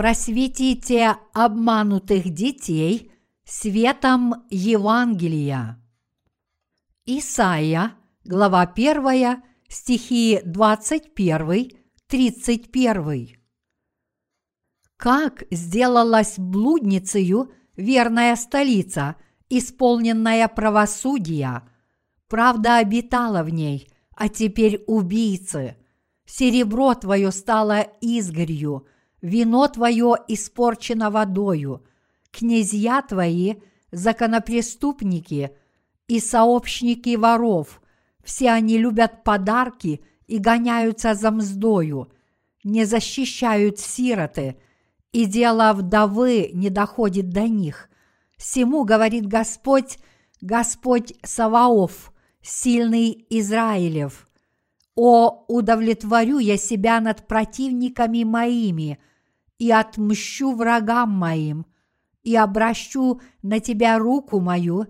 Просветите обманутых детей светом Евангелия. Исайя, глава 1, стихи 21, 31. Как сделалась блудницею верная столица, исполненная правосудия. Правда обитала в ней, а теперь убийцы. Серебро твое стало изгорью, вино твое испорчено водою, князья твои – законопреступники и сообщники воров, все они любят подарки и гоняются за мздою, не защищают сироты – и дело вдовы не доходит до них. Сему говорит Господь, Господь Саваоф, сильный Израилев. О, удовлетворю я себя над противниками моими и отмщу врагам моим, и обращу на тебя руку мою,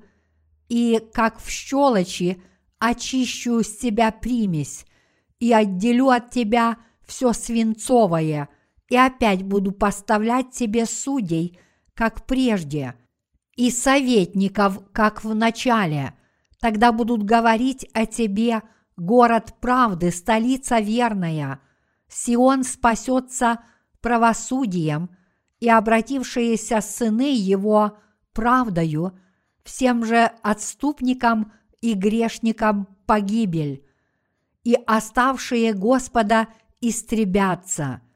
и, как в щелочи, очищу с тебя примесь, и отделю от тебя все свинцовое – и опять буду поставлять тебе судей, как прежде, и советников, как в начале. Тогда будут говорить о тебе город правды, столица верная. Сион спасется правосудием, и обратившиеся сыны его правдою, всем же отступникам и грешникам погибель, и оставшие Господа истребятся –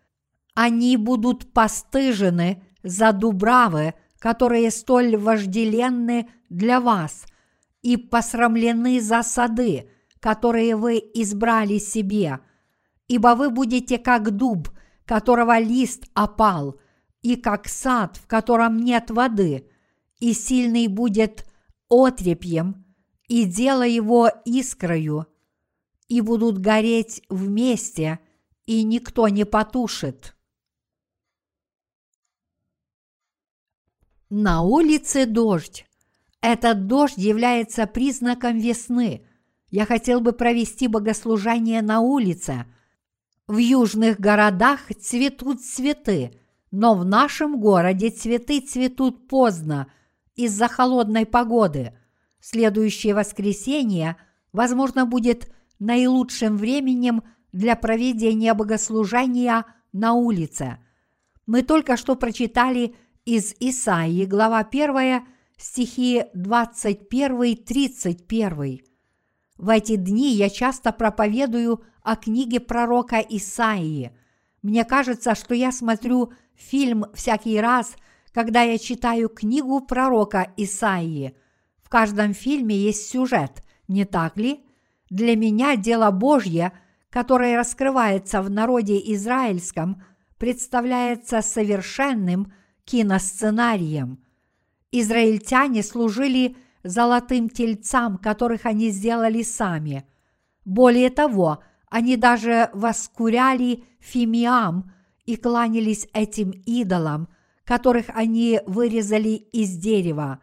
они будут постыжены за дубравы, которые столь вожделенны для вас, и посрамлены за сады, которые вы избрали себе, ибо вы будете как дуб, которого лист опал, и как сад, в котором нет воды, и сильный будет отрепьем, и дело его искрою, и будут гореть вместе, и никто не потушит. На улице дождь. Этот дождь является признаком весны. Я хотел бы провести богослужение на улице. В южных городах цветут цветы, но в нашем городе цветы цветут поздно из-за холодной погоды. Следующее воскресенье, возможно, будет наилучшим временем для проведения богослужения на улице. Мы только что прочитали из Исаии, глава 1, стихи 21-31. В эти дни я часто проповедую о книге пророка Исаии. Мне кажется, что я смотрю фильм всякий раз, когда я читаю книгу пророка Исаии. В каждом фильме есть сюжет, не так ли? Для меня дело Божье, которое раскрывается в народе израильском, представляется совершенным – киносценарием. Израильтяне служили золотым тельцам, которых они сделали сами. Более того, они даже воскуряли фимиам и кланялись этим идолам, которых они вырезали из дерева.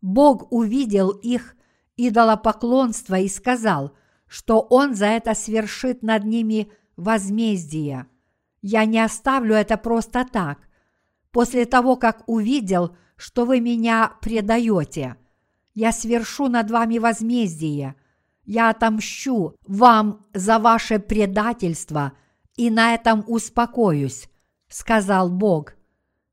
Бог увидел их идолопоклонство и сказал, что Он за это свершит над ними возмездие. Я не оставлю это просто так после того, как увидел, что вы меня предаете. Я свершу над вами возмездие. Я отомщу вам за ваше предательство и на этом успокоюсь, сказал Бог.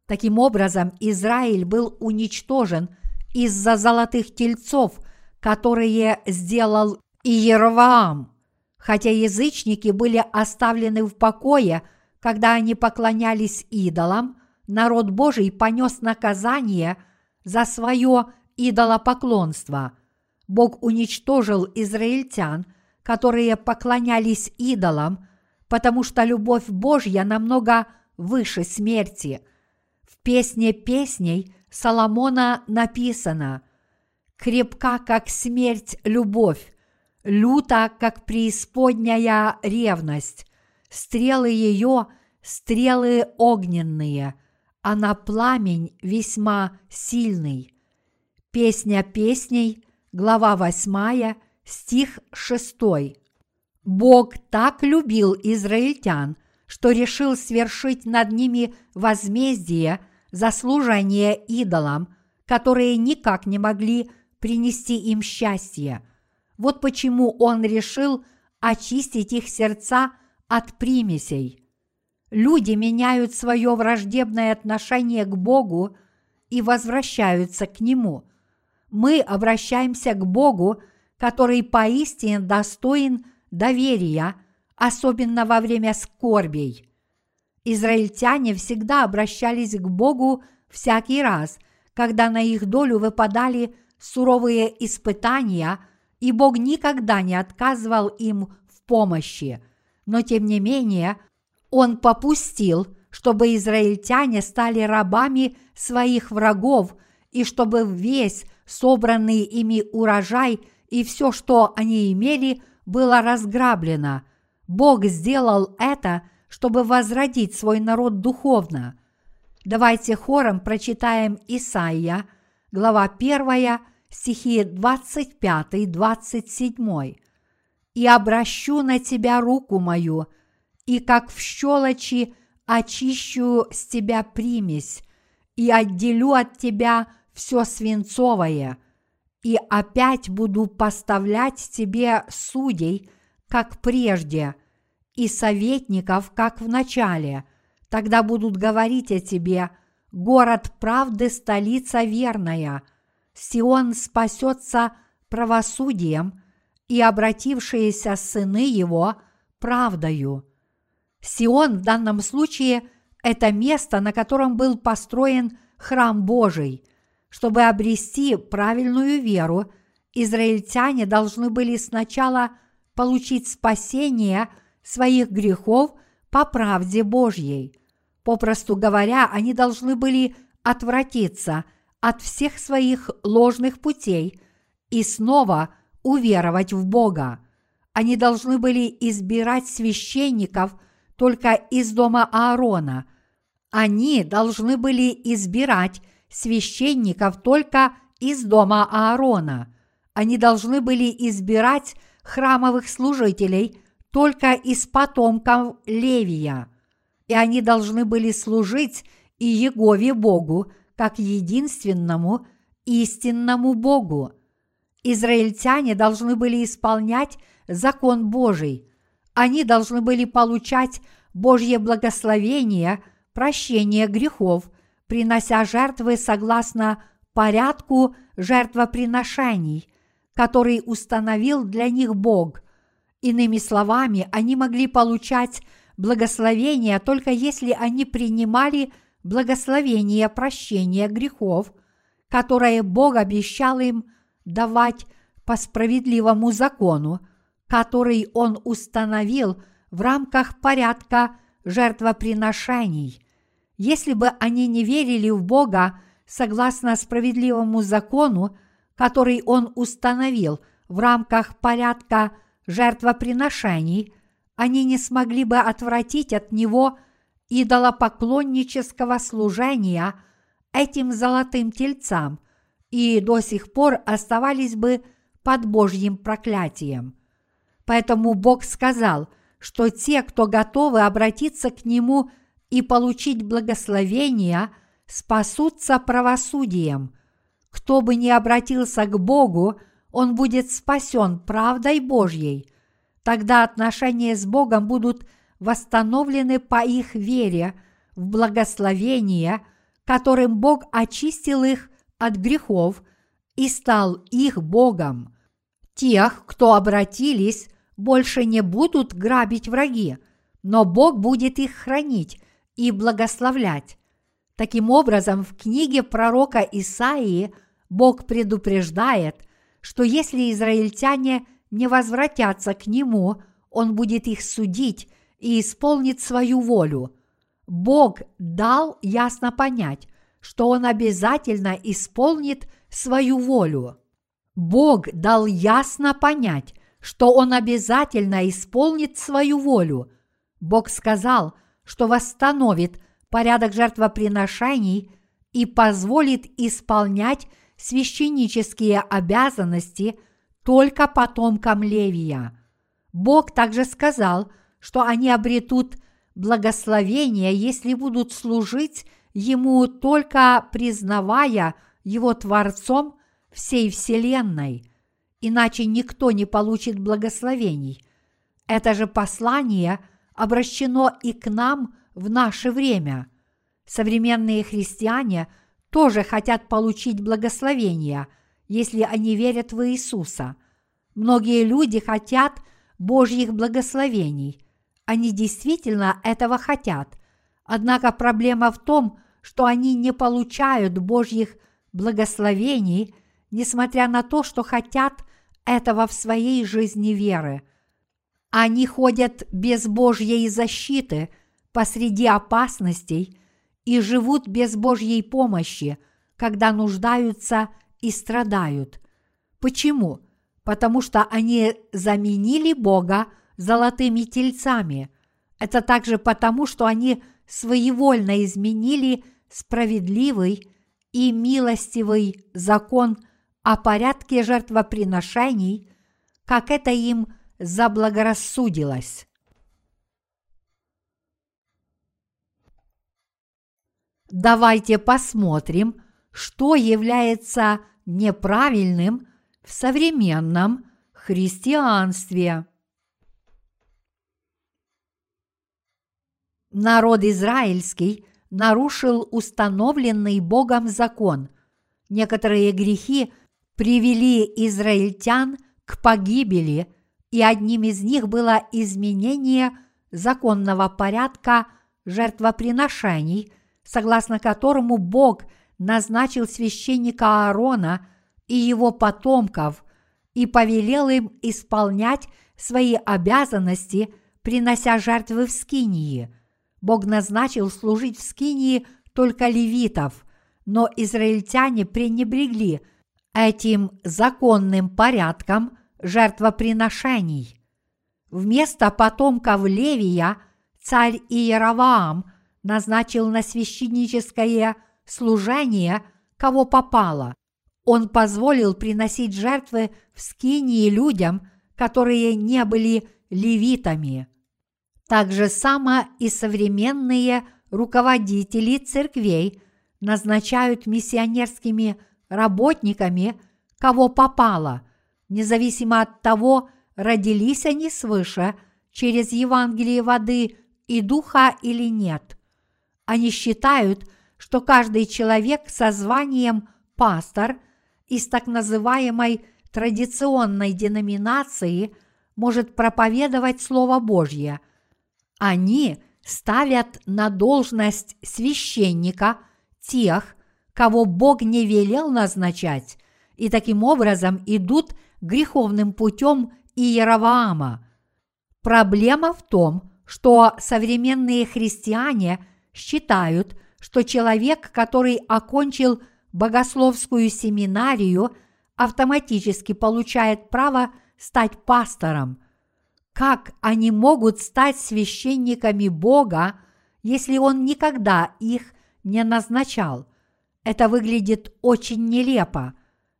Таким образом, Израиль был уничтожен из-за золотых тельцов, которые сделал Иероваам. Хотя язычники были оставлены в покое, когда они поклонялись идолам – народ Божий понес наказание за свое идолопоклонство. Бог уничтожил израильтян, которые поклонялись идолам, потому что любовь Божья намного выше смерти. В песне песней Соломона написано «Крепка, как смерть, любовь, люта, как преисподняя ревность, стрелы ее – стрелы огненные, а на пламень весьма сильный. Песня песней, глава 8, стих 6. Бог так любил израильтян, что решил свершить над ними возмездие за служение идолам, которые никак не могли принести им счастье. Вот почему он решил очистить их сердца от примесей. Люди меняют свое враждебное отношение к Богу и возвращаются к Нему. Мы обращаемся к Богу, который поистине достоин доверия, особенно во время скорбей. Израильтяне всегда обращались к Богу всякий раз, когда на их долю выпадали суровые испытания, и Бог никогда не отказывал им в помощи. Но тем не менее, Он попустил, чтобы израильтяне стали рабами своих врагов, и чтобы весь собранный ими урожай и все, что они имели, было разграблено. Бог сделал это, чтобы возродить свой народ духовно. Давайте хором прочитаем Исаия, глава 1, стихи 25-27. «И обращу на тебя руку мою, и как в щелочи очищу с тебя примесь, и отделю от тебя все свинцовое, и опять буду поставлять тебе судей, как прежде, и советников, как в начале. Тогда будут говорить о тебе, город правды, столица верная. Сион спасется правосудием, и обратившиеся сыны его правдою. Сион в данном случае – это место, на котором был построен храм Божий. Чтобы обрести правильную веру, израильтяне должны были сначала получить спасение своих грехов по правде Божьей. Попросту говоря, они должны были отвратиться от всех своих ложных путей и снова уверовать в Бога. Они должны были избирать священников – только из дома Аарона. Они должны были избирать священников только из дома Аарона. Они должны были избирать храмовых служителей только из потомков Левия. И они должны были служить и Егове Богу, как единственному истинному Богу. Израильтяне должны были исполнять закон Божий – они должны были получать Божье благословение, прощение грехов, принося жертвы согласно порядку жертвоприношений, который установил для них Бог. Иными словами, они могли получать благословение только если они принимали благословение прощения грехов, которое Бог обещал им давать по справедливому закону – который он установил в рамках порядка жертвоприношений. Если бы они не верили в Бога согласно справедливому закону, который он установил в рамках порядка жертвоприношений, они не смогли бы отвратить от него идолопоклоннического служения этим золотым тельцам и до сих пор оставались бы под Божьим проклятием – Поэтому Бог сказал, что те, кто готовы обратиться к Нему и получить благословение, спасутся правосудием. Кто бы ни обратился к Богу, он будет спасен правдой Божьей. Тогда отношения с Богом будут восстановлены по их вере в благословение, которым Бог очистил их от грехов и стал их Богом. Тех, кто обратились, больше не будут грабить враги, но Бог будет их хранить и благословлять. Таким образом, в книге пророка Исаии Бог предупреждает, что если израильтяне не возвратятся к Нему, Он будет их судить и исполнит свою волю. Бог дал ясно понять, что Он обязательно исполнит свою волю. Бог дал ясно понять, что Он обязательно исполнит свою волю. Бог сказал, что восстановит порядок жертвоприношений и позволит исполнять священнические обязанности только потомкам Левия. Бог также сказал, что они обретут благословение, если будут служить Ему только признавая Его Творцом всей Вселенной, иначе никто не получит благословений. Это же послание обращено и к нам в наше время. Современные христиане тоже хотят получить благословение, если они верят в Иисуса. Многие люди хотят Божьих благословений. Они действительно этого хотят. Однако проблема в том, что они не получают Божьих благословений, несмотря на то, что хотят этого в своей жизни веры. Они ходят без Божьей защиты посреди опасностей и живут без Божьей помощи, когда нуждаются и страдают. Почему? Потому что они заменили Бога золотыми тельцами. Это также потому, что они своевольно изменили справедливый и милостивый закон о порядке жертвоприношений, как это им заблагорассудилось. Давайте посмотрим, что является неправильным в современном христианстве. Народ израильский нарушил установленный Богом закон. Некоторые грехи привели израильтян к погибели, и одним из них было изменение законного порядка жертвоприношений, согласно которому Бог назначил священника Аарона и его потомков и повелел им исполнять свои обязанности, принося жертвы в Скинии – Бог назначил служить в Скинии только левитов, но израильтяне пренебрегли этим законным порядком жертвоприношений. Вместо потомков Левия царь Иераваам назначил на священническое служение, кого попало. Он позволил приносить жертвы в Скинии людям, которые не были левитами. Так же само и современные руководители церквей назначают миссионерскими работниками, кого попало, независимо от того, родились они свыше через Евангелие воды и духа или нет. Они считают, что каждый человек со званием пастор из так называемой традиционной деноминации может проповедовать Слово Божье – они ставят на должность священника тех, кого Бог не велел назначать, и таким образом идут греховным путем Иераваама. Проблема в том, что современные христиане считают, что человек, который окончил богословскую семинарию, автоматически получает право стать пастором. Как они могут стать священниками Бога, если Он никогда их не назначал? Это выглядит очень нелепо.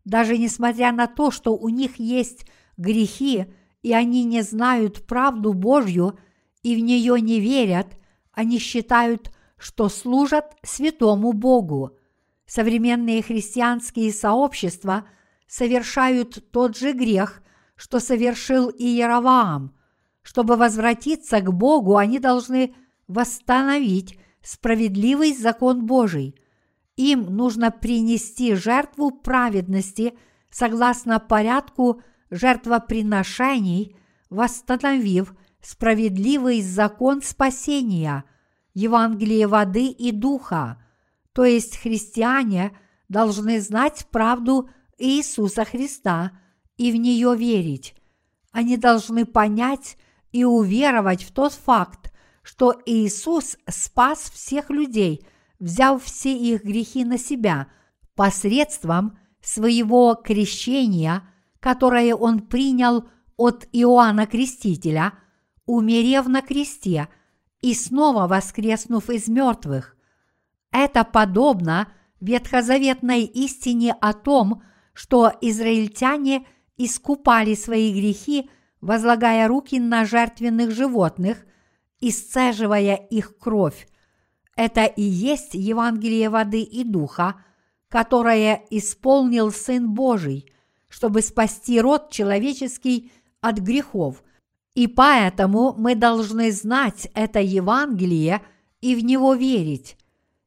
Даже несмотря на то, что у них есть грехи, и они не знают правду Божью и в нее не верят, они считают, что служат святому Богу. Современные христианские сообщества совершают тот же грех, что совершил и Яроваам – чтобы возвратиться к Богу, они должны восстановить справедливый закон Божий. Им нужно принести жертву праведности согласно порядку жертвоприношений, восстановив справедливый закон спасения, Евангелие воды и духа, то есть христиане должны знать правду Иисуса Христа и в нее верить. Они должны понять, и уверовать в тот факт, что Иисус спас всех людей, взяв все их грехи на себя посредством своего крещения, которое он принял от Иоанна Крестителя, умерев на кресте и снова воскреснув из мертвых. Это подобно ветхозаветной истине о том, что израильтяне искупали свои грехи – возлагая руки на жертвенных животных исцеживая их кровь. Это и есть Евангелие воды и духа, которое исполнил Сын Божий, чтобы спасти род человеческий от грехов. И поэтому мы должны знать это Евангелие и в него верить.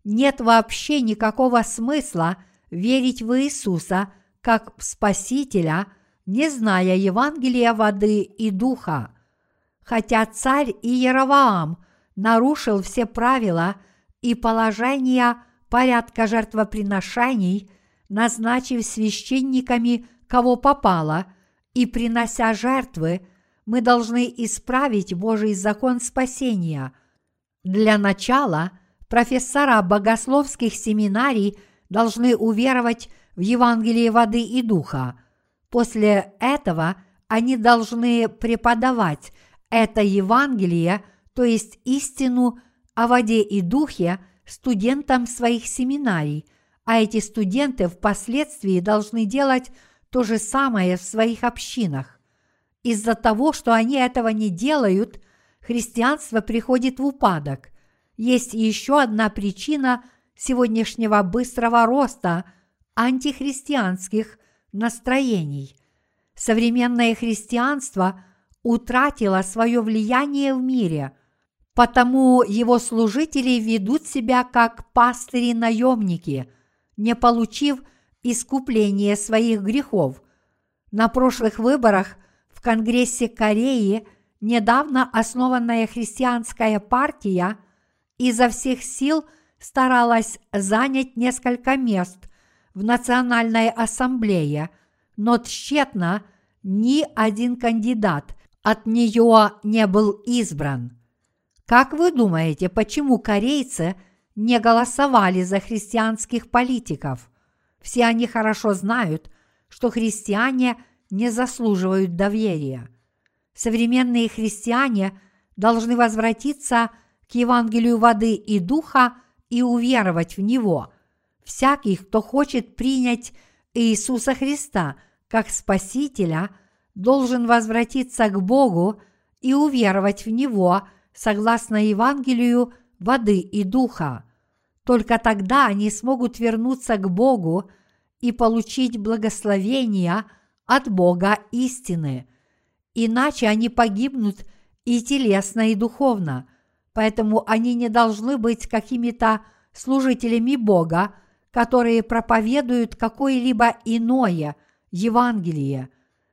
Нет вообще никакого смысла верить в Иисуса как в Спасителя, не зная Евангелия воды и духа. Хотя царь Иераваам нарушил все правила и положения порядка жертвоприношений, назначив священниками кого попало, и принося жертвы, мы должны исправить Божий закон спасения. Для начала профессора богословских семинарий должны уверовать в Евангелие воды и духа. После этого они должны преподавать это Евангелие, то есть истину о воде и духе студентам своих семинарий, а эти студенты впоследствии должны делать то же самое в своих общинах. Из-за того, что они этого не делают, христианство приходит в упадок. Есть еще одна причина сегодняшнего быстрого роста антихристианских настроений. Современное христианство утратило свое влияние в мире, потому его служители ведут себя как пастыри-наемники, не получив искупление своих грехов. На прошлых выборах в Конгрессе Кореи недавно основанная христианская партия изо всех сил старалась занять несколько мест в Национальной ассамблее, но тщетно ни один кандидат от нее не был избран. Как вы думаете, почему корейцы не голосовали за христианских политиков? Все они хорошо знают, что христиане не заслуживают доверия. Современные христиане должны возвратиться к Евангелию воды и духа и уверовать в него. Всякий, кто хочет принять Иисуса Христа как Спасителя, должен возвратиться к Богу и уверовать в Него согласно Евангелию воды и духа. Только тогда они смогут вернуться к Богу и получить благословения от Бога истины. Иначе они погибнут и телесно, и духовно. Поэтому они не должны быть какими-то служителями Бога, которые проповедуют какое-либо иное Евангелие.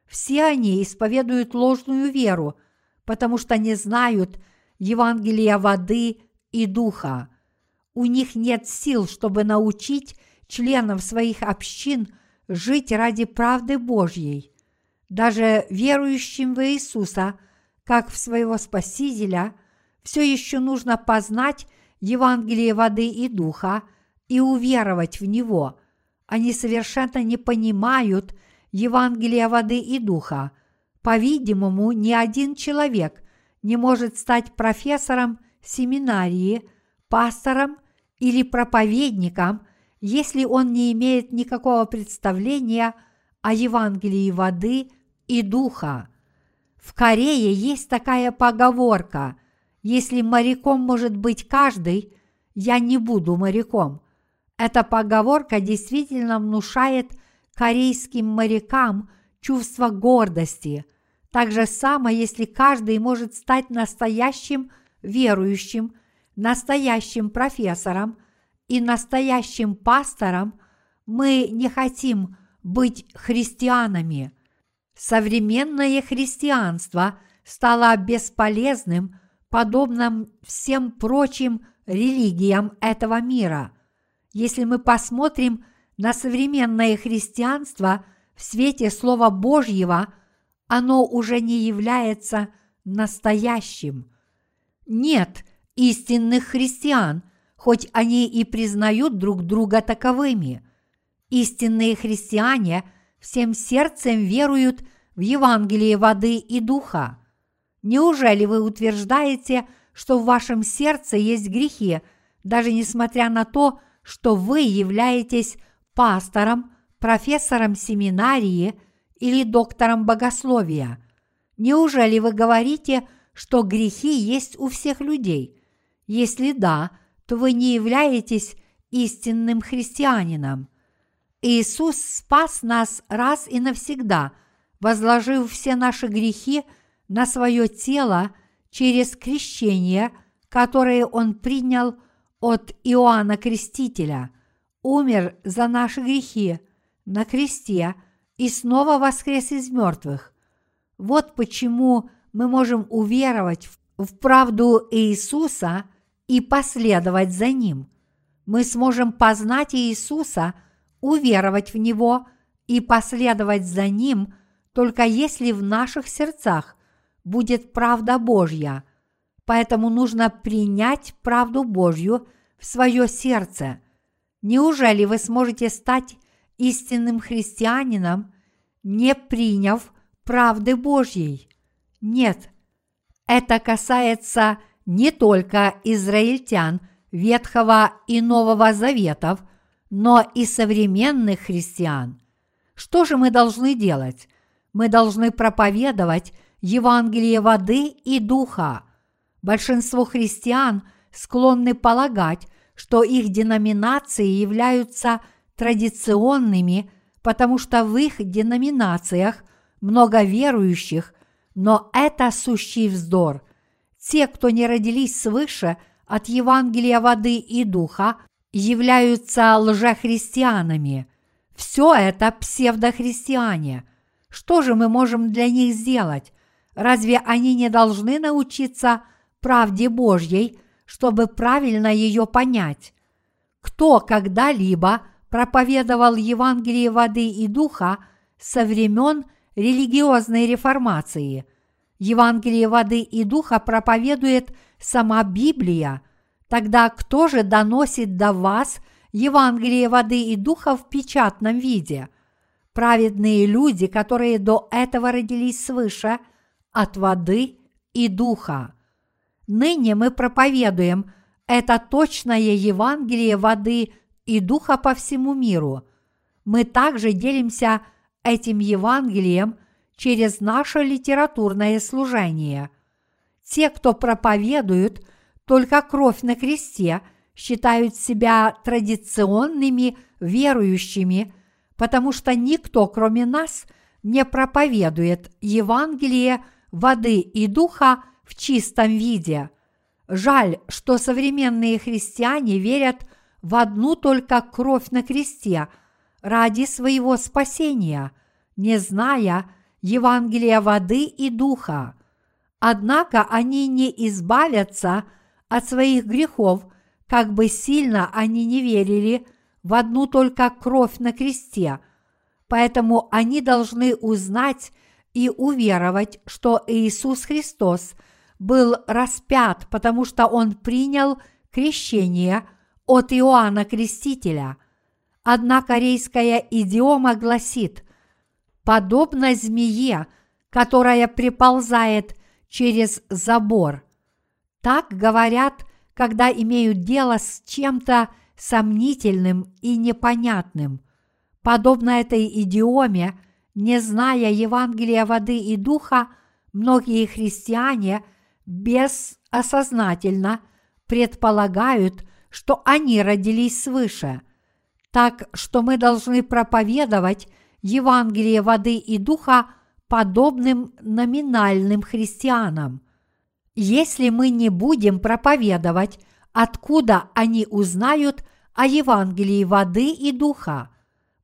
Все они исповедуют ложную веру, потому что не знают Евангелия воды и духа. У них нет сил, чтобы научить членов своих общин жить ради правды Божьей. Даже верующим в Иисуса, как в своего Спасителя, все еще нужно познать Евангелие воды и духа и уверовать в него. Они совершенно не понимают Евангелия воды и духа. По-видимому, ни один человек не может стать профессором семинарии, пастором или проповедником, если он не имеет никакого представления о Евангелии воды и духа. В Корее есть такая поговорка «Если моряком может быть каждый, я не буду моряком». Эта поговорка действительно внушает корейским морякам чувство гордости. Так же само, если каждый может стать настоящим верующим, настоящим профессором и настоящим пастором, мы не хотим быть христианами. Современное христианство стало бесполезным, подобным всем прочим религиям этого мира. Если мы посмотрим на современное христианство в свете Слова Божьего, оно уже не является настоящим. Нет истинных христиан, хоть они и признают друг друга таковыми. Истинные христиане всем сердцем веруют в Евангелие воды и духа. Неужели вы утверждаете, что в вашем сердце есть грехи, даже несмотря на то, что вы являетесь пастором, профессором семинарии или доктором богословия? Неужели вы говорите, что грехи есть у всех людей? Если да, то вы не являетесь истинным христианином. Иисус спас нас раз и навсегда, возложив все наши грехи на свое тело через крещение, которое Он принял от Иоанна Крестителя, умер за наши грехи на кресте и снова воскрес из мертвых. Вот почему мы можем уверовать в правду Иисуса и последовать за Ним. Мы сможем познать Иисуса, уверовать в Него и последовать за Ним, только если в наших сердцах будет правда Божья. Поэтому нужно принять правду Божью в свое сердце. Неужели вы сможете стать истинным христианином, не приняв правды Божьей? Нет, это касается не только израильтян Ветхого и Нового Заветов, но и современных христиан. Что же мы должны делать? Мы должны проповедовать Евангелие воды и духа. Большинство христиан склонны полагать, что их деноминации являются традиционными, потому что в их деноминациях много верующих, но это сущий вздор. Те, кто не родились свыше от Евангелия воды и духа, являются лжехристианами. Все это псевдохристиане. Что же мы можем для них сделать? Разве они не должны научиться правде Божьей, чтобы правильно ее понять? Кто когда-либо проповедовал Евангелие воды и духа со времен религиозной реформации. Евангелие воды и духа проповедует сама Библия. Тогда кто же доносит до вас Евангелие воды и духа в печатном виде? Праведные люди, которые до этого родились свыше от воды и духа. Ныне мы проповедуем это точное Евангелие воды и духа по всему миру. Мы также делимся этим Евангелием через наше литературное служение. Те, кто проповедуют только кровь на кресте, считают себя традиционными верующими, потому что никто, кроме нас, не проповедует Евангелие воды и духа в чистом виде. Жаль, что современные христиане верят в одну только кровь на кресте – ради своего спасения, не зная Евангелия воды и духа. Однако они не избавятся от своих грехов, как бы сильно они не верили в одну только кровь на кресте. Поэтому они должны узнать и уверовать, что Иисус Христос был распят, потому что Он принял крещение от Иоанна Крестителя – Одна корейская идиома гласит «подобно змее, которая приползает через забор». Так говорят, когда имеют дело с чем-то сомнительным и непонятным. Подобно этой идиоме, не зная Евангелия воды и духа, многие христиане бессознательно предполагают, что они родились свыше – так что мы должны проповедовать Евангелие воды и духа подобным номинальным христианам. Если мы не будем проповедовать, откуда они узнают о Евангелии воды и духа?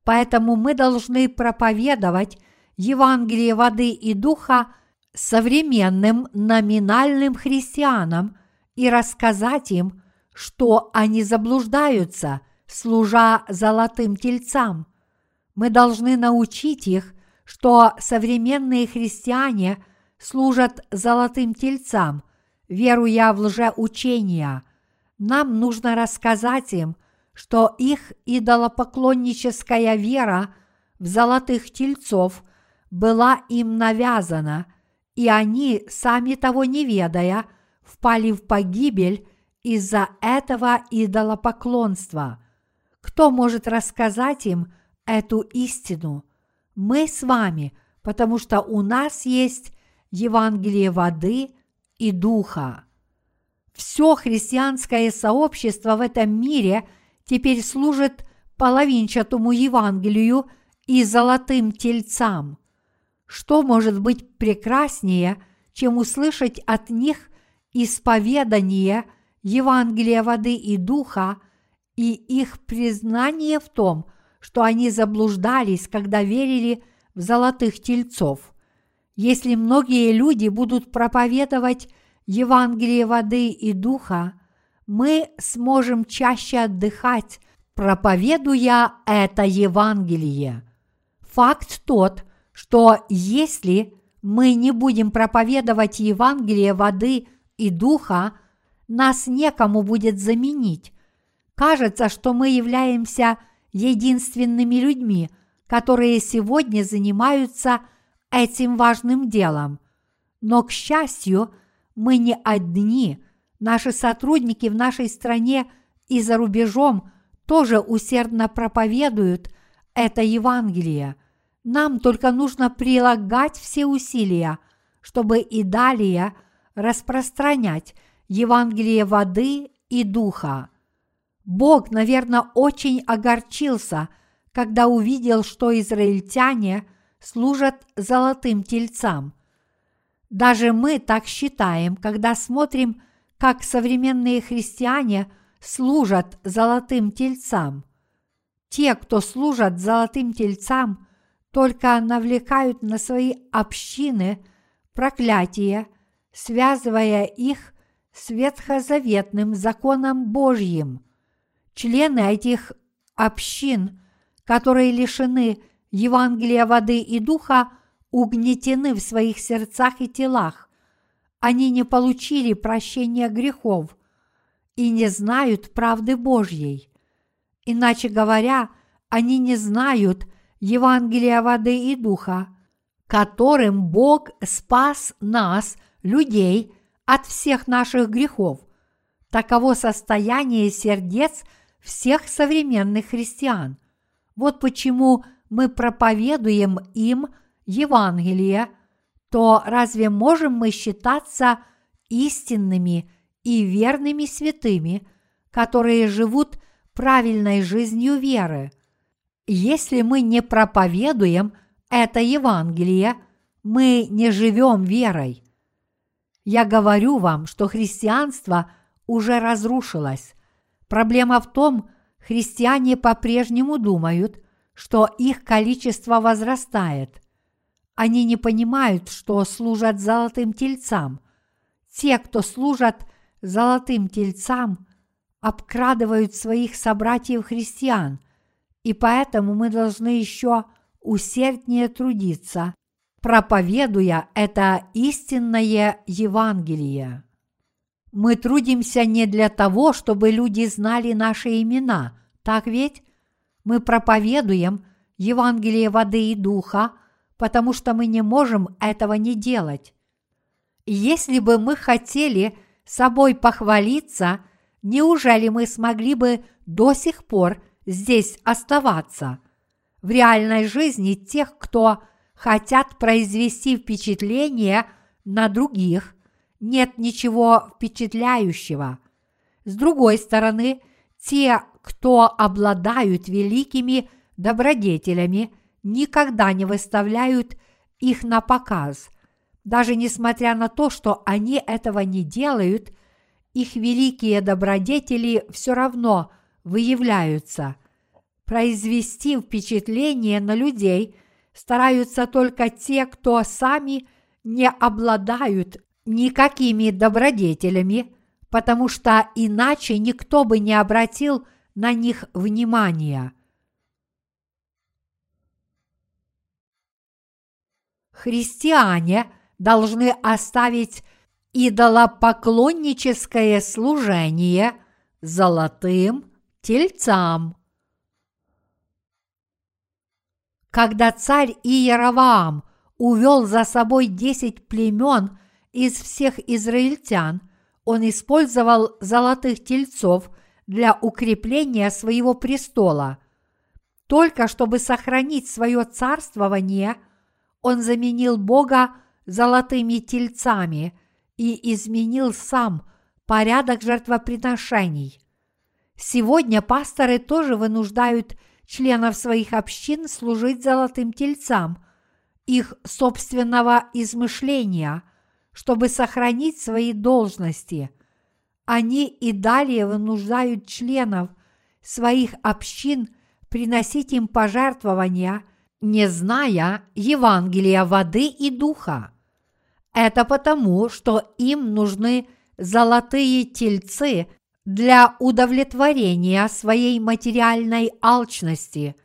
Поэтому мы должны проповедовать Евангелие воды и духа современным номинальным христианам и рассказать им, что они заблуждаются – служа золотым тельцам. Мы должны научить их, что современные христиане служат золотым тельцам, веруя в лжеучения. Нам нужно рассказать им, что их идолопоклонническая вера в золотых тельцов была им навязана, и они, сами того не ведая, впали в погибель из-за этого идолопоклонства – кто может рассказать им эту истину? Мы с вами, потому что у нас есть Евангелие воды и духа. Все христианское сообщество в этом мире теперь служит половинчатому Евангелию и золотым тельцам. Что может быть прекраснее, чем услышать от них исповедание Евангелия воды и духа и их признание в том, что они заблуждались, когда верили в золотых тельцов. Если многие люди будут проповедовать Евангелие воды и духа, мы сможем чаще отдыхать, проповедуя это Евангелие. Факт тот, что если мы не будем проповедовать Евангелие воды и духа, нас некому будет заменить. Кажется, что мы являемся единственными людьми, которые сегодня занимаются этим важным делом. Но, к счастью, мы не одни. Наши сотрудники в нашей стране и за рубежом тоже усердно проповедуют это Евангелие – нам только нужно прилагать все усилия, чтобы и далее распространять Евангелие воды и духа. Бог, наверное, очень огорчился, когда увидел, что израильтяне служат золотым тельцам. Даже мы так считаем, когда смотрим, как современные христиане служат золотым тельцам. Те, кто служат золотым тельцам – только навлекают на свои общины проклятие, связывая их с ветхозаветным законом Божьим. Члены этих общин, которые лишены Евангелия воды и духа, угнетены в своих сердцах и телах. Они не получили прощения грехов и не знают правды Божьей. Иначе говоря, они не знают – Евангелия воды и духа, которым Бог спас нас, людей, от всех наших грехов. Таково состояние сердец всех современных христиан. Вот почему мы проповедуем им Евангелие, то разве можем мы считаться истинными и верными святыми, которые живут правильной жизнью веры – если мы не проповедуем это Евангелие, мы не живем верой. Я говорю вам, что христианство уже разрушилось. Проблема в том, христиане по-прежнему думают, что их количество возрастает. Они не понимают, что служат золотым тельцам. Те, кто служат золотым тельцам, обкрадывают своих собратьев-христиан – и поэтому мы должны еще усерднее трудиться, проповедуя это истинное Евангелие. Мы трудимся не для того, чтобы люди знали наши имена, так ведь? Мы проповедуем Евангелие воды и духа, потому что мы не можем этого не делать. Если бы мы хотели собой похвалиться, неужели мы смогли бы до сих пор здесь оставаться. В реальной жизни тех, кто хотят произвести впечатление на других, нет ничего впечатляющего. С другой стороны, те, кто обладают великими добродетелями, никогда не выставляют их на показ. Даже несмотря на то, что они этого не делают, их великие добродетели все равно выявляются. Произвести впечатление на людей стараются только те, кто сами не обладают никакими добродетелями, потому что иначе никто бы не обратил на них внимания. Христиане должны оставить идолопоклонническое служение золотым тельцам. Когда царь Иераваам увел за собой десять племен из всех израильтян, он использовал золотых тельцов для укрепления своего престола. Только чтобы сохранить свое царствование, он заменил Бога золотыми тельцами и изменил сам порядок жертвоприношений. Сегодня пасторы тоже вынуждают членов своих общин служить золотым тельцам их собственного измышления, чтобы сохранить свои должности. Они и далее вынуждают членов своих общин приносить им пожертвования, не зная Евангелия воды и духа. Это потому, что им нужны золотые тельцы для удовлетворения своей материальной алчности.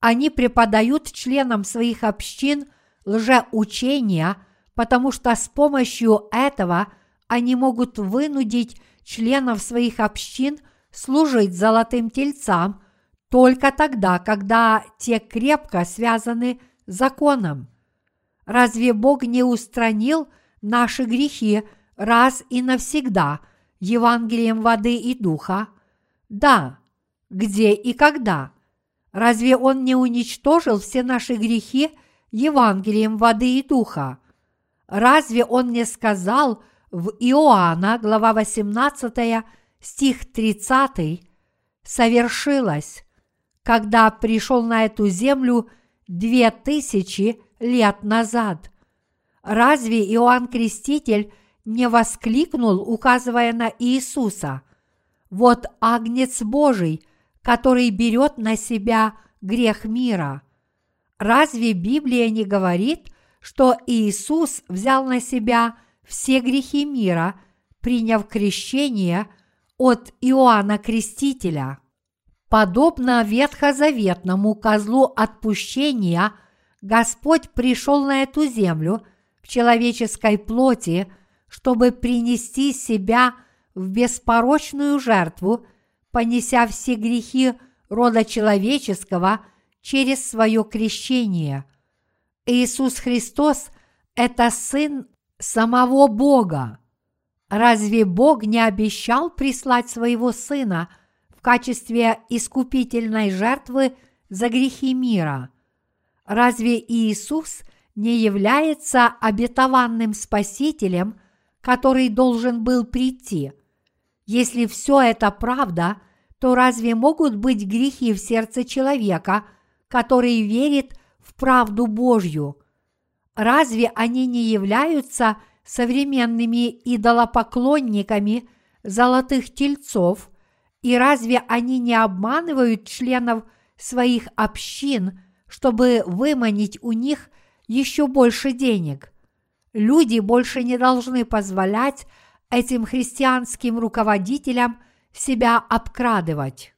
Они преподают членам своих общин лжеучения, потому что с помощью этого они могут вынудить членов своих общин служить золотым тельцам только тогда, когда те крепко связаны законом. Разве Бог не устранил наши грехи раз и навсегда Евангелием воды и духа? Да. Где и когда? Разве Он не уничтожил все наши грехи Евангелием воды и духа? Разве Он не сказал в Иоанна, глава 18, стих 30, «Совершилось, когда пришел на эту землю две тысячи лет назад. Разве Иоанн Креститель не воскликнул, указывая на Иисуса? Вот Агнец Божий, который берет на себя грех мира. Разве Библия не говорит, что Иисус взял на себя все грехи мира, приняв крещение от Иоанна Крестителя? Подобно ветхозаветному козлу отпущения – Господь пришел на эту землю в человеческой плоти, чтобы принести себя в беспорочную жертву, понеся все грехи рода человеческого через свое крещение. Иисус Христос – это Сын самого Бога. Разве Бог не обещал прислать своего Сына в качестве искупительной жертвы за грехи мира – Разве Иисус не является обетованным Спасителем, который должен был прийти? Если все это правда, то разве могут быть грехи в сердце человека, который верит в правду Божью? Разве они не являются современными идолопоклонниками золотых тельцов, и разве они не обманывают членов своих общин – чтобы выманить у них еще больше денег. Люди больше не должны позволять этим христианским руководителям себя обкрадывать.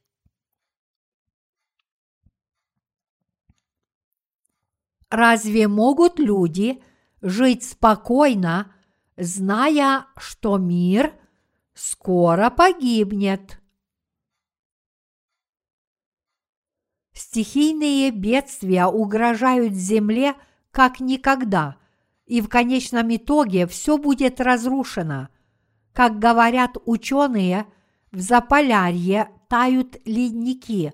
Разве могут люди жить спокойно, зная, что мир скоро погибнет? Стихийные бедствия угрожают Земле как никогда, и в конечном итоге все будет разрушено. Как говорят ученые, в Заполярье тают ледники,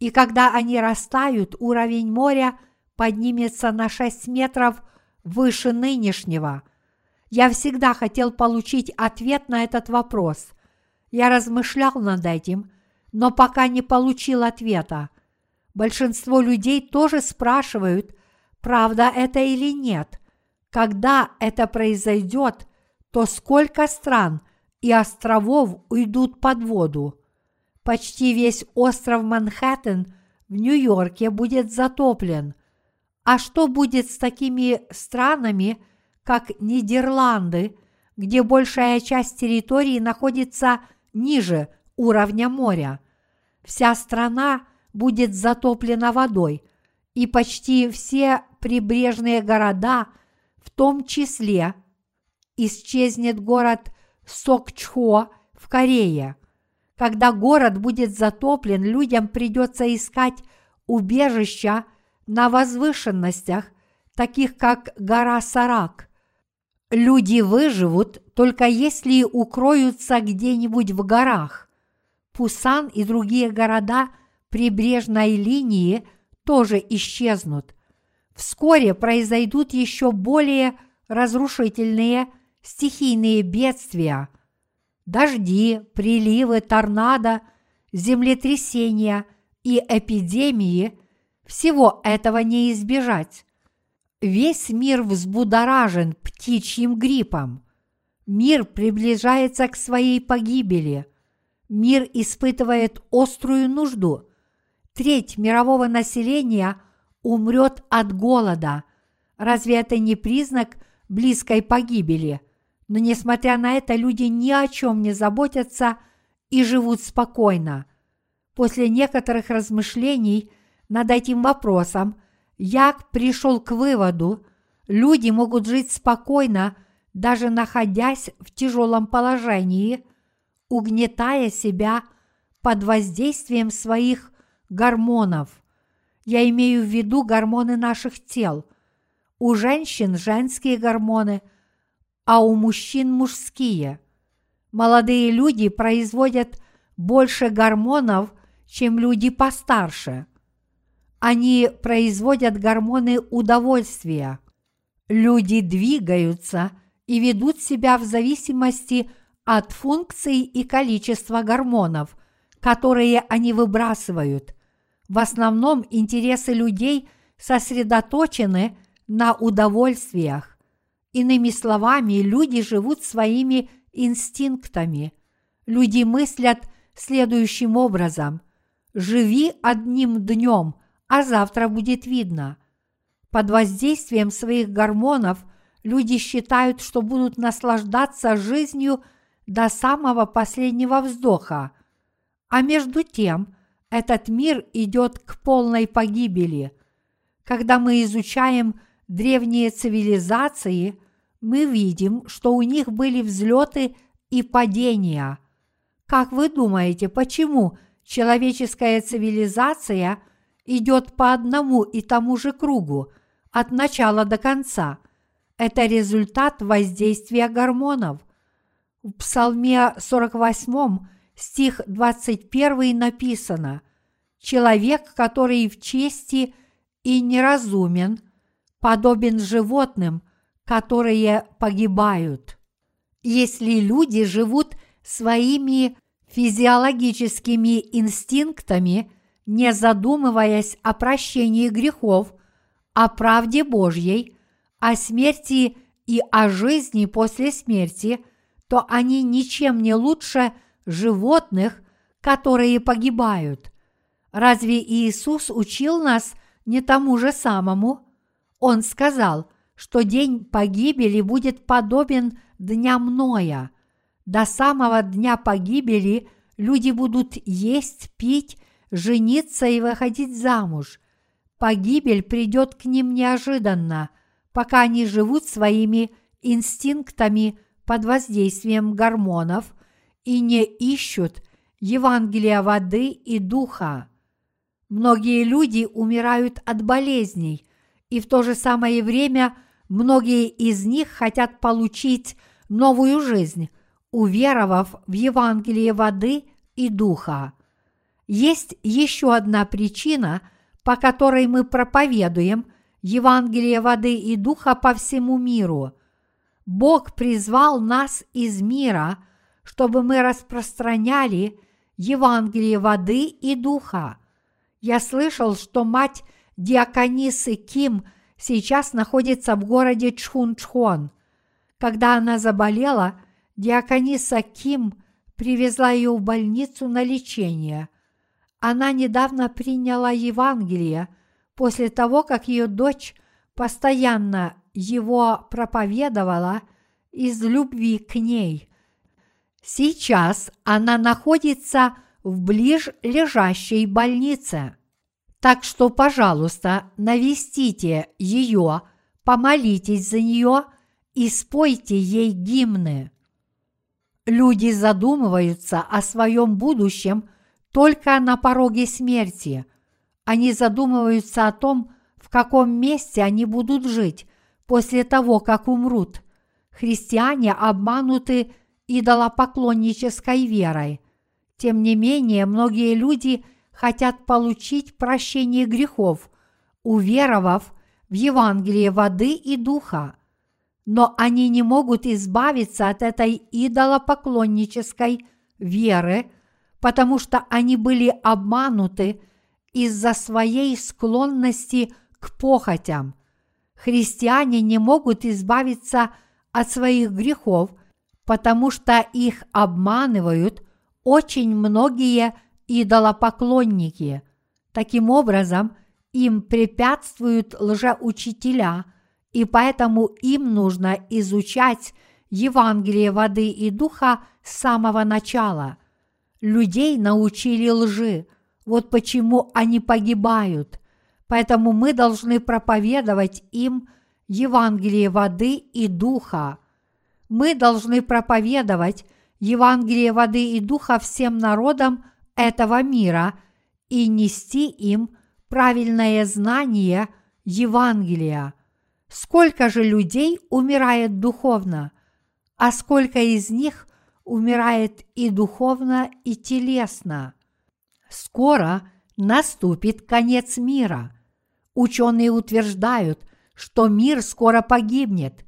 и когда они растают, уровень моря поднимется на 6 метров выше нынешнего. Я всегда хотел получить ответ на этот вопрос. Я размышлял над этим, но пока не получил ответа. Большинство людей тоже спрашивают, правда это или нет. Когда это произойдет, то сколько стран и островов уйдут под воду? Почти весь остров Манхэттен в Нью-Йорке будет затоплен. А что будет с такими странами, как Нидерланды, где большая часть территории находится ниже уровня моря? Вся страна – будет затоплена водой, и почти все прибрежные города, в том числе исчезнет город Сокчхо в Корее. Когда город будет затоплен, людям придется искать убежища на возвышенностях, таких как гора Сарак. Люди выживут только если укроются где-нибудь в горах. Пусан и другие города – прибрежной линии тоже исчезнут. Вскоре произойдут еще более разрушительные стихийные бедствия, дожди, приливы, торнадо, землетрясения и эпидемии, всего этого не избежать. Весь мир взбудоражен птичьим гриппом. Мир приближается к своей погибели. Мир испытывает острую нужду. Треть мирового населения умрет от голода. Разве это не признак близкой погибели? Но несмотря на это, люди ни о чем не заботятся и живут спокойно. После некоторых размышлений над этим вопросом Як пришел к выводу, люди могут жить спокойно, даже находясь в тяжелом положении, угнетая себя под воздействием своих гормонов. Я имею в виду гормоны наших тел. У женщин женские гормоны, а у мужчин мужские. Молодые люди производят больше гормонов, чем люди постарше – они производят гормоны удовольствия. Люди двигаются и ведут себя в зависимости от функций и количества гормонов, которые они выбрасывают. В основном интересы людей сосредоточены на удовольствиях. Иными словами, люди живут своими инстинктами. Люди мыслят следующим образом. Живи одним днем – а завтра будет видно. Под воздействием своих гормонов люди считают, что будут наслаждаться жизнью до самого последнего вздоха, а между тем этот мир идет к полной погибели. Когда мы изучаем древние цивилизации, мы видим, что у них были взлеты и падения. Как вы думаете, почему человеческая цивилизация – идет по одному и тому же кругу от начала до конца. Это результат воздействия гормонов. В Псалме 48 стих 21 написано «Человек, который в чести и неразумен, подобен животным, которые погибают». Если люди живут своими физиологическими инстинктами – не задумываясь о прощении грехов, о правде Божьей, о смерти и о жизни после смерти, то они ничем не лучше животных, которые погибают. Разве Иисус учил нас не тому же самому? Он сказал, что день погибели будет подобен дням Ноя. До самого дня погибели люди будут есть, пить жениться и выходить замуж. Погибель придет к ним неожиданно, пока они живут своими инстинктами под воздействием гормонов и не ищут Евангелия воды и духа. Многие люди умирают от болезней, и в то же самое время многие из них хотят получить новую жизнь, уверовав в Евангелие воды и духа. Есть еще одна причина, по которой мы проповедуем Евангелие воды и духа по всему миру. Бог призвал нас из мира, чтобы мы распространяли Евангелие воды и духа. Я слышал, что мать диаконисы Ким сейчас находится в городе Чхунчхон. Когда она заболела, диакониса Ким привезла ее в больницу на лечение – она недавно приняла Евангелие после того, как ее дочь постоянно его проповедовала из любви к ней. Сейчас она находится в ближлежащей больнице. Так что, пожалуйста, навестите ее, помолитесь за нее и спойте ей гимны. Люди задумываются о своем будущем только на пороге смерти. Они задумываются о том, в каком месте они будут жить после того, как умрут. Христиане обмануты идолопоклоннической верой. Тем не менее, многие люди хотят получить прощение грехов, уверовав в Евангелие воды и духа. но они не могут избавиться от этой идолопоклоннической веры, потому что они были обмануты из-за своей склонности к похотям. Христиане не могут избавиться от своих грехов, потому что их обманывают очень многие идолопоклонники. Таким образом, им препятствуют лжеучителя, и поэтому им нужно изучать Евангелие воды и духа с самого начала. Людей научили лжи, вот почему они погибают. Поэтому мы должны проповедовать им Евангелие воды и духа. Мы должны проповедовать Евангелие воды и духа всем народам этого мира и нести им правильное знание Евангелия. Сколько же людей умирает духовно, а сколько из них умирает и духовно, и телесно. Скоро наступит конец мира. Ученые утверждают, что мир скоро погибнет.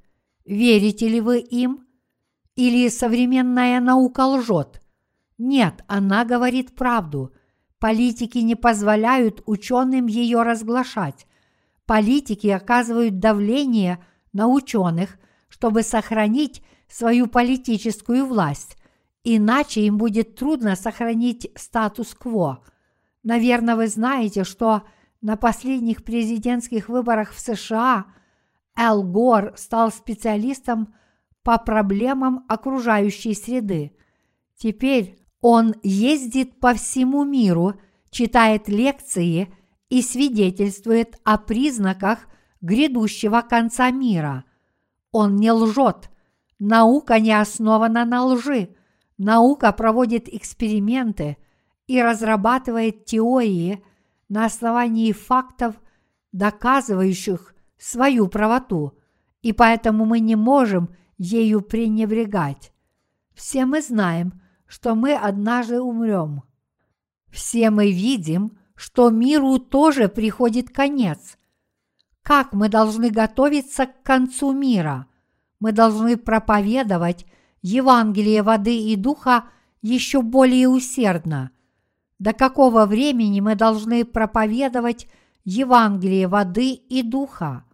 Верите ли вы им? Или современная наука лжет? Нет, она говорит правду. Политики не позволяют ученым ее разглашать. Политики оказывают давление на ученых, чтобы сохранить свою политическую власть, иначе им будет трудно сохранить статус-кво. Наверное, вы знаете, что на последних президентских выборах в США Эл Гор стал специалистом по проблемам окружающей среды. Теперь он ездит по всему миру, читает лекции и свидетельствует о признаках грядущего конца мира. Он не лжет. Наука не основана на лжи. Наука проводит эксперименты и разрабатывает теории на основании фактов, доказывающих свою правоту, и поэтому мы не можем ею пренебрегать. Все мы знаем, что мы однажды умрем. Все мы видим, что миру тоже приходит конец. Как мы должны готовиться к концу мира? Мы должны проповедовать Евангелие воды и духа еще более усердно. До какого времени мы должны проповедовать Евангелие воды и духа?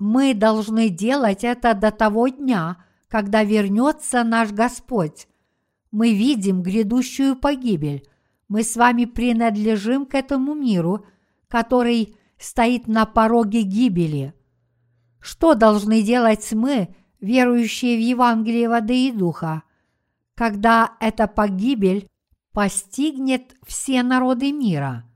Мы должны делать это до того дня, когда вернется наш Господь. Мы видим грядущую погибель. Мы с вами принадлежим к этому миру, который стоит на пороге гибели. Что должны делать мы, верующие в Евангелие воды и духа, когда эта погибель постигнет все народы мира?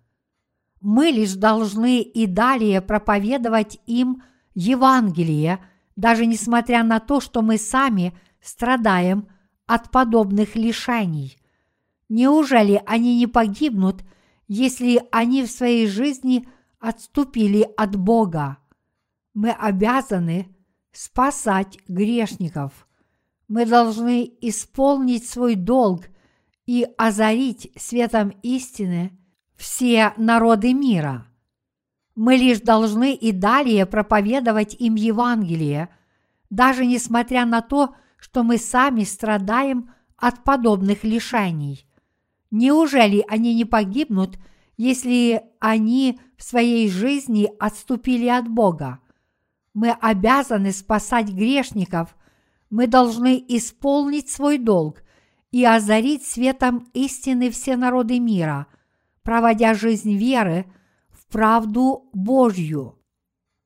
Мы лишь должны и далее проповедовать им Евангелие, даже несмотря на то, что мы сами страдаем от подобных лишений. Неужели они не погибнут, если они в своей жизни отступили от Бога? Мы обязаны спасать грешников. Мы должны исполнить свой долг и озарить светом истины все народы мира – мы лишь должны и далее проповедовать им Евангелие, даже несмотря на то, что мы сами страдаем от подобных лишений. Неужели они не погибнут, если они в своей жизни отступили от Бога? Мы обязаны спасать грешников, мы должны исполнить свой долг и озарить светом истины все народы мира, проводя жизнь веры – правду Божью.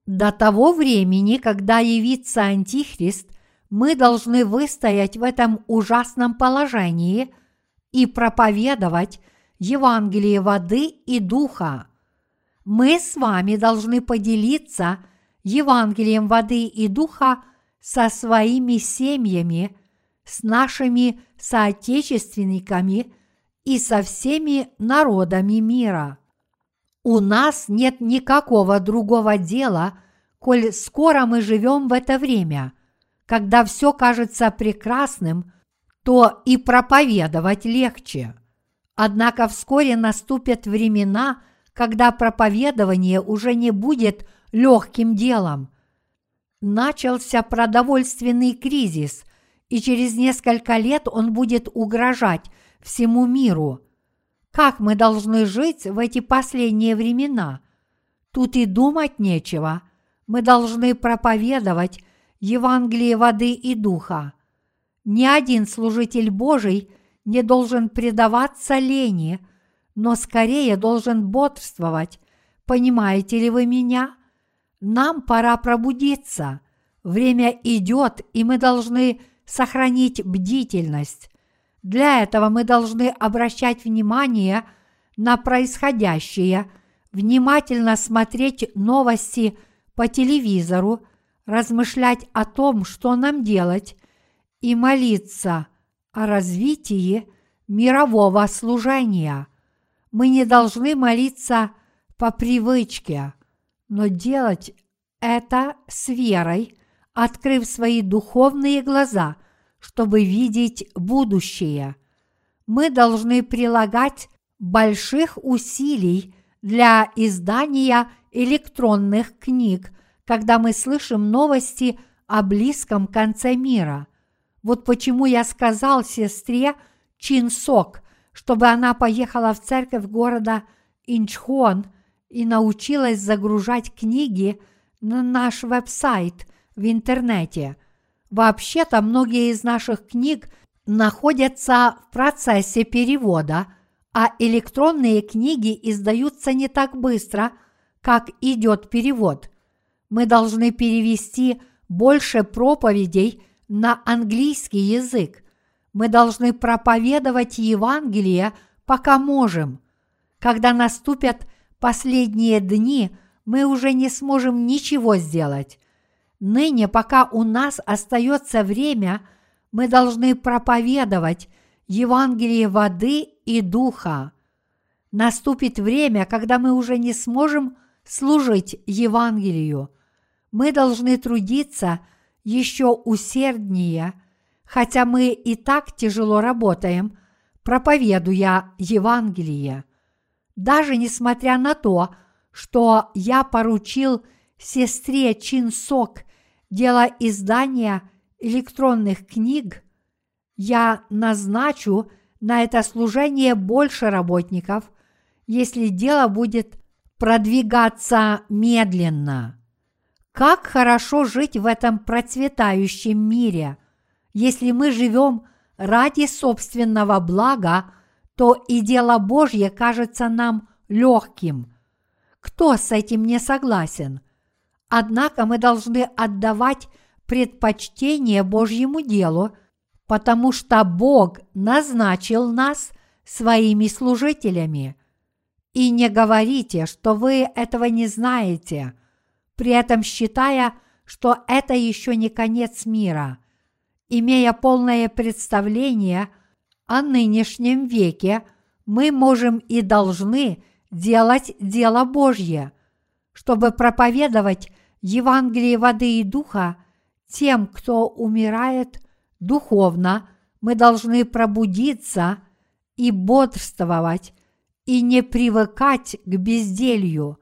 До того времени, когда явится Антихрист, мы должны выстоять в этом ужасном положении и проповедовать Евангелие воды и духа. Мы с вами должны поделиться Евангелием воды и духа со своими семьями, с нашими соотечественниками и со всеми народами мира. У нас нет никакого другого дела, коль скоро мы живем в это время. Когда все кажется прекрасным, то и проповедовать легче. Однако вскоре наступят времена, когда проповедование уже не будет легким делом. начался продовольственный кризис, и через несколько лет он будет угрожать всему миру. Как мы должны жить в эти последние времена? Тут и думать нечего. Мы должны проповедовать Евангелие воды и духа. Ни один служитель Божий не должен предаваться лени, но скорее должен бодрствовать. Понимаете ли вы меня? Нам пора пробудиться. Время идет, и мы должны сохранить бдительность. Для этого мы должны обращать внимание на происходящее, внимательно смотреть новости по телевизору, размышлять о том, что нам делать, и молиться о развитии мирового служения. Мы не должны молиться по привычке, но делать это с верой, открыв свои духовные глаза, чтобы видеть будущее. Мы должны прилагать больших усилий для издания электронных книг, когда мы слышим новости о близком конце мира. Вот почему я сказал сестре Чин Сок, чтобы она поехала в церковь города Инчхон и научилась загружать книги на наш веб-сайт в интернете. Вообще-то многие из наших книг находятся в процессе перевода, а электронные книги издаются не так быстро, как идет перевод. Мы должны перевести больше проповедей на английский язык. Мы должны проповедовать Евангелие, пока можем. Когда наступят последние дни, мы уже не сможем ничего сделать. Ныне, пока у нас остается время, мы должны проповедовать Евангелие воды и духа. Наступит время, когда мы уже не сможем служить Евангелию. Мы должны трудиться еще усерднее, хотя мы и так тяжело работаем, проповедуя Евангелие. Даже несмотря на то, что я поручил сестре Чин Сок дело издания электронных книг, я назначу на это служение больше работников, если дело будет продвигаться медленно. Как хорошо жить в этом процветающем мире. Если мы живем ради собственного блага, то и дело Божье кажется нам легким. Кто с этим не согласен? Однако мы должны отдавать предпочтение Божьему делу, потому что Бог назначил нас своими служителями. И не говорите, что вы этого не знаете, при этом считая, что это еще не конец мира. Имея полное представление о нынешнем веке, мы можем и должны делать дело Божье, чтобы проповедовать Евангелие воды и духа тем, кто умирает духовно, мы должны пробудиться и бодрствовать, и не привыкать к безделью.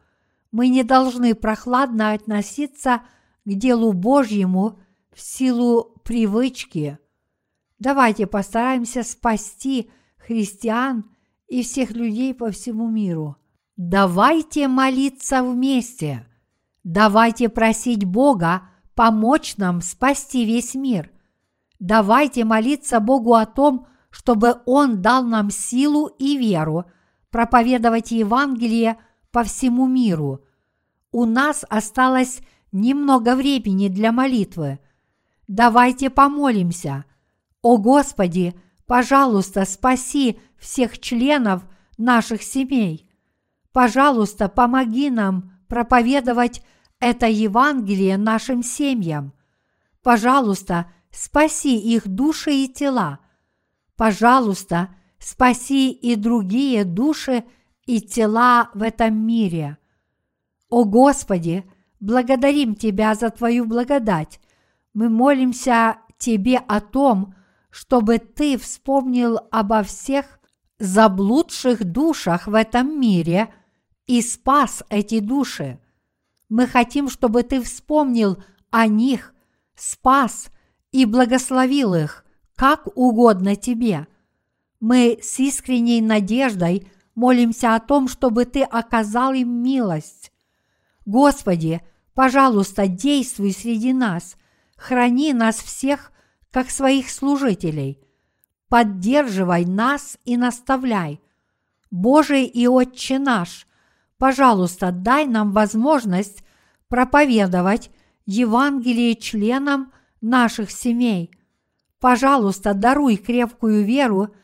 Мы не должны прохладно относиться к делу Божьему в силу привычки. Давайте постараемся спасти христиан и всех людей по всему миру. Давайте молиться вместе. Давайте просить Бога помочь нам спасти весь мир. Давайте молиться Богу о том, чтобы Он дал нам силу и веру проповедовать Евангелие по всему миру. У нас осталось немного времени для молитвы. Давайте помолимся. О Господи, пожалуйста, спаси всех членов наших семей. Пожалуйста, помоги нам проповедовать это Евангелие нашим семьям. Пожалуйста, спаси их души и тела. Пожалуйста, спаси и другие души и тела в этом мире. О Господи, благодарим Тебя за Твою благодать. Мы молимся Тебе о том, чтобы Ты вспомнил обо всех заблудших душах в этом мире и спас эти души. Мы хотим, чтобы Ты вспомнил о них, спас и благословил их, как угодно тебе. Мы с искренней надеждой молимся о том, чтобы Ты оказал им милость. Господи, пожалуйста, действуй среди нас, храни нас всех, как своих служителей. Поддерживай нас и наставляй. Божий и Отче наш, пожалуйста, дай нам возможность проповедовать Евангелие членам наших семей. Пожалуйста, даруй крепкую веру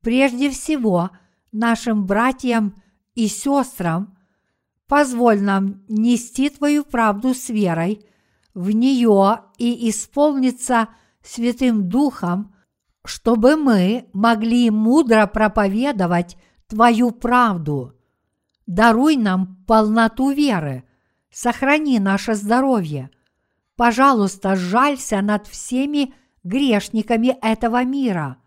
прежде всего нашим братьям и сестрам. Позволь нам нести Твою правду с верой в нее и исполниться Святым Духом, чтобы мы могли мудро проповедовать Твою правду. Даруй нам полноту веры, сохрани наше здоровье. Пожалуйста, жалься над всеми грешниками этого мира.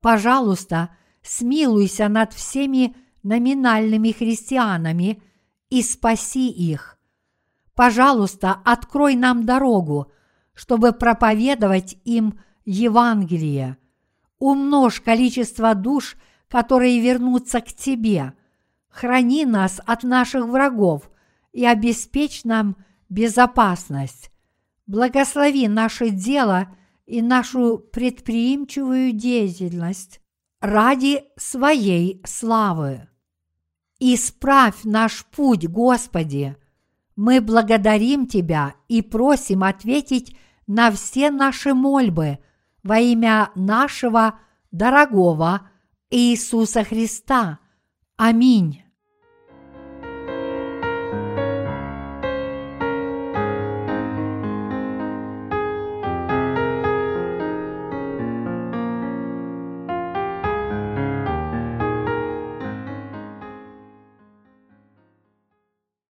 Пожалуйста, смилуйся над всеми номинальными христианами и спаси их. Пожалуйста, открой нам дорогу, чтобы проповедовать им Евангелие. Умножь количество душ, которые вернутся к Тебе. Храни нас от наших врагов и обеспечь нам безопасность. Благослови наше дело и нашу предприимчивую деятельность ради своей славы. Исправь наш путь, Господи. Мы благодарим Тебя и просим ответить на все наши мольбы во имя нашего дорогого Иисуса Христа. Аминь.